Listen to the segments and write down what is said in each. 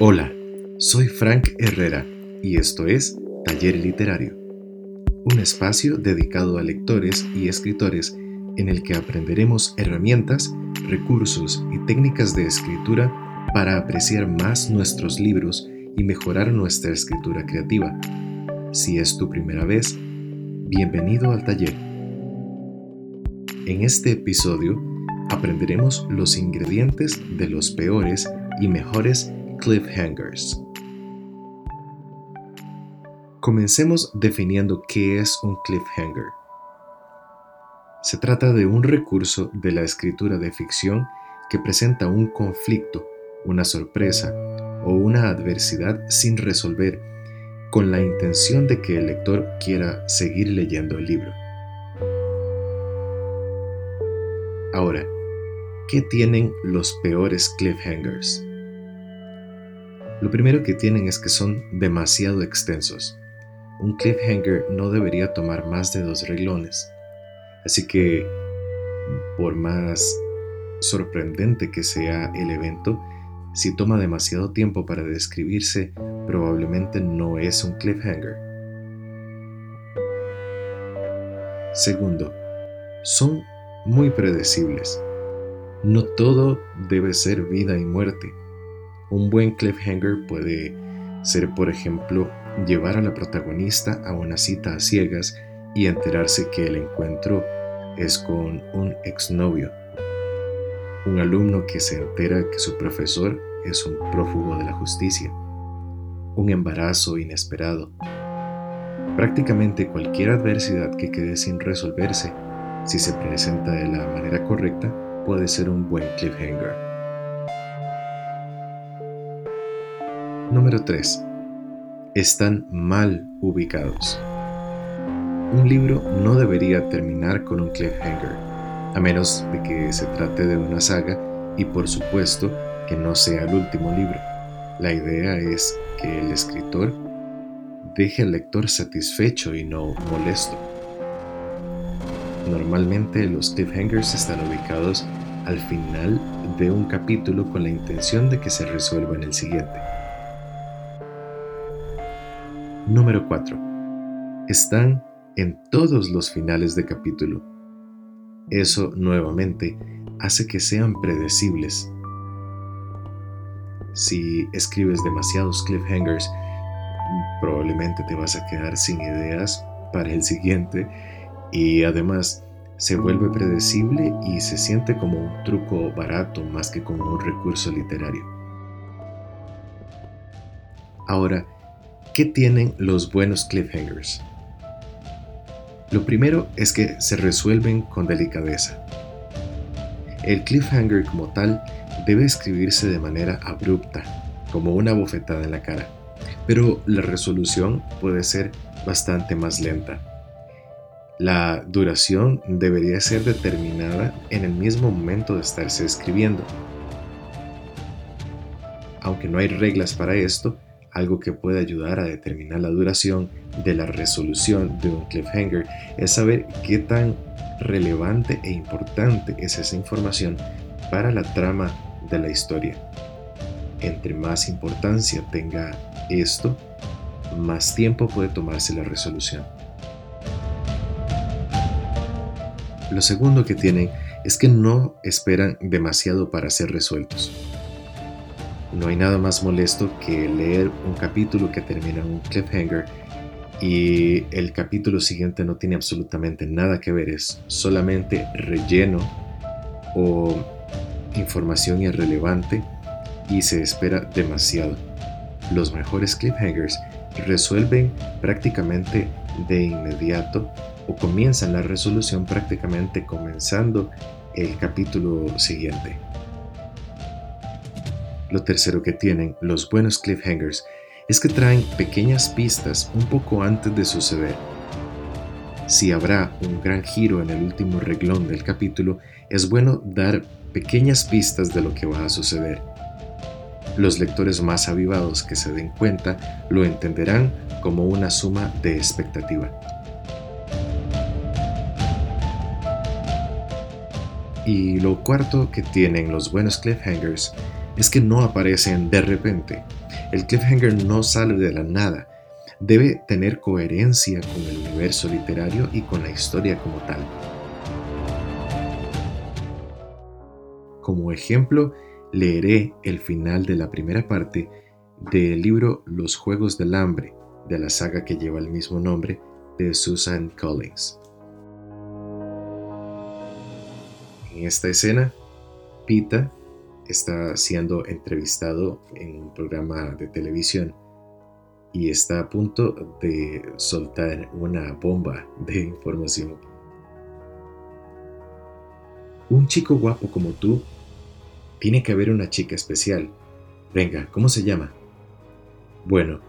Hola, soy Frank Herrera y esto es Taller Literario, un espacio dedicado a lectores y escritores en el que aprenderemos herramientas, recursos y técnicas de escritura para apreciar más nuestros libros y mejorar nuestra escritura creativa. Si es tu primera vez, bienvenido al taller. En este episodio aprenderemos los ingredientes de los peores y mejores cliffhangers. Comencemos definiendo qué es un cliffhanger. Se trata de un recurso de la escritura de ficción que presenta un conflicto, una sorpresa o una adversidad sin resolver con la intención de que el lector quiera seguir leyendo el libro. Ahora, ¿qué tienen los peores cliffhangers? Lo primero que tienen es que son demasiado extensos. Un cliffhanger no debería tomar más de dos reglones. Así que, por más sorprendente que sea el evento, si toma demasiado tiempo para describirse, probablemente no es un cliffhanger. Segundo, son muy predecibles. No todo debe ser vida y muerte. Un buen cliffhanger puede ser, por ejemplo, llevar a la protagonista a una cita a ciegas y enterarse que el encuentro es con un exnovio. Un alumno que se entera que su profesor es un prófugo de la justicia. Un embarazo inesperado. Prácticamente cualquier adversidad que quede sin resolverse, si se presenta de la manera correcta, puede ser un buen cliffhanger. Número 3. Están mal ubicados. Un libro no debería terminar con un cliffhanger, a menos de que se trate de una saga y por supuesto que no sea el último libro. La idea es que el escritor deje al lector satisfecho y no molesto. Normalmente los cliffhangers están ubicados al final de un capítulo con la intención de que se resuelva en el siguiente. Número 4. Están en todos los finales de capítulo. Eso nuevamente hace que sean predecibles. Si escribes demasiados cliffhangers, probablemente te vas a quedar sin ideas para el siguiente y además se vuelve predecible y se siente como un truco barato más que como un recurso literario. Ahora, ¿Qué tienen los buenos cliffhangers? Lo primero es que se resuelven con delicadeza. El cliffhanger como tal debe escribirse de manera abrupta, como una bofetada en la cara, pero la resolución puede ser bastante más lenta. La duración debería ser determinada en el mismo momento de estarse escribiendo. Aunque no hay reglas para esto, algo que puede ayudar a determinar la duración de la resolución de un cliffhanger es saber qué tan relevante e importante es esa información para la trama de la historia. Entre más importancia tenga esto, más tiempo puede tomarse la resolución. Lo segundo que tienen es que no esperan demasiado para ser resueltos. No hay nada más molesto que leer un capítulo que termina en un cliffhanger y el capítulo siguiente no tiene absolutamente nada que ver, es solamente relleno o información irrelevante y se espera demasiado. Los mejores cliffhangers resuelven prácticamente de inmediato o comienzan la resolución prácticamente comenzando el capítulo siguiente. Lo tercero que tienen los buenos cliffhangers es que traen pequeñas pistas un poco antes de suceder. Si habrá un gran giro en el último reglón del capítulo, es bueno dar pequeñas pistas de lo que va a suceder. Los lectores más avivados que se den cuenta lo entenderán como una suma de expectativa. Y lo cuarto que tienen los buenos cliffhangers es que no aparecen de repente. El cliffhanger no sale de la nada. Debe tener coherencia con el universo literario y con la historia como tal. Como ejemplo, leeré el final de la primera parte del libro Los Juegos del Hambre, de la saga que lleva el mismo nombre de Susan Collins. En esta escena, Pita está siendo entrevistado en un programa de televisión y está a punto de soltar una bomba de información. Un chico guapo como tú, tiene que haber una chica especial. Venga, ¿cómo se llama? Bueno,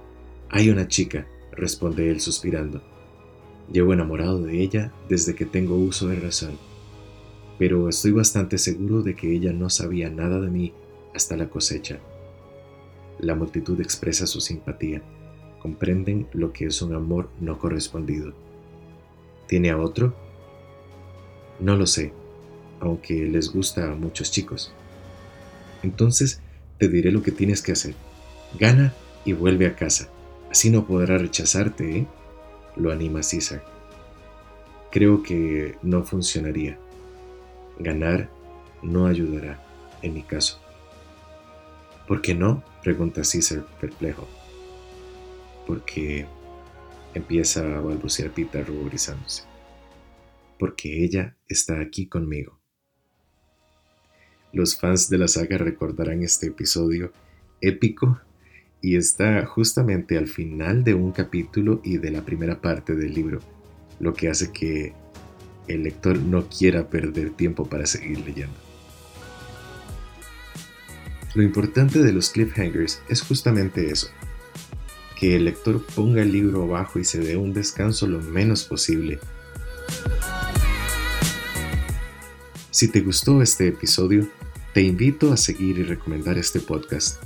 hay una chica, responde él suspirando. Llevo enamorado de ella desde que tengo uso de razón pero estoy bastante seguro de que ella no sabía nada de mí hasta la cosecha. La multitud expresa su simpatía, comprenden lo que es un amor no correspondido. ¿Tiene a otro? No lo sé, aunque les gusta a muchos chicos. Entonces te diré lo que tienes que hacer. Gana y vuelve a casa. Así no podrá rechazarte, ¿eh? Lo anima César. Creo que no funcionaría. Ganar no ayudará, en mi caso. ¿Por qué no? pregunta César perplejo. Porque empieza a balbucear Pita ruborizándose. Porque ella está aquí conmigo. Los fans de la saga recordarán este episodio épico y está justamente al final de un capítulo y de la primera parte del libro, lo que hace que el lector no quiera perder tiempo para seguir leyendo. Lo importante de los cliffhangers es justamente eso, que el lector ponga el libro abajo y se dé un descanso lo menos posible. Si te gustó este episodio, te invito a seguir y recomendar este podcast.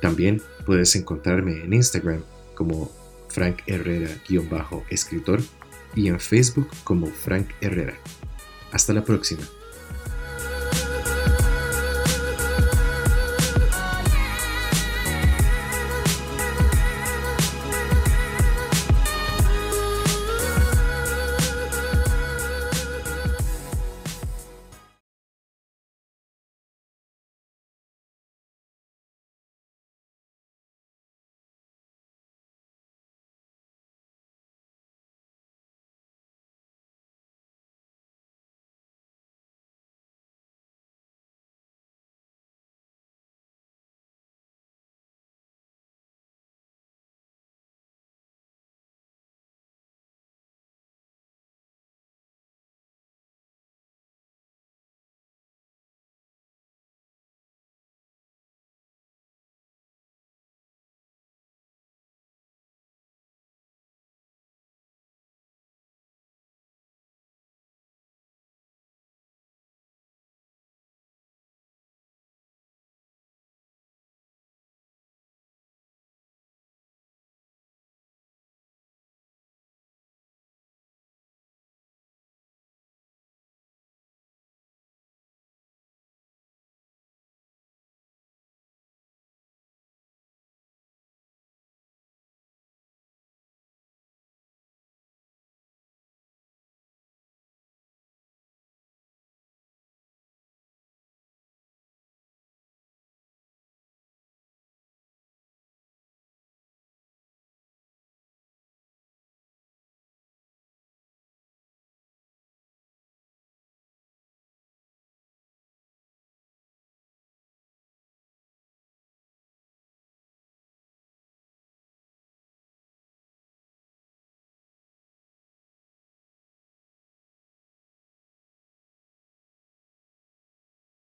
También puedes encontrarme en Instagram como Frank Herrera-escritor y en Facebook como Frank Herrera. Hasta la próxima.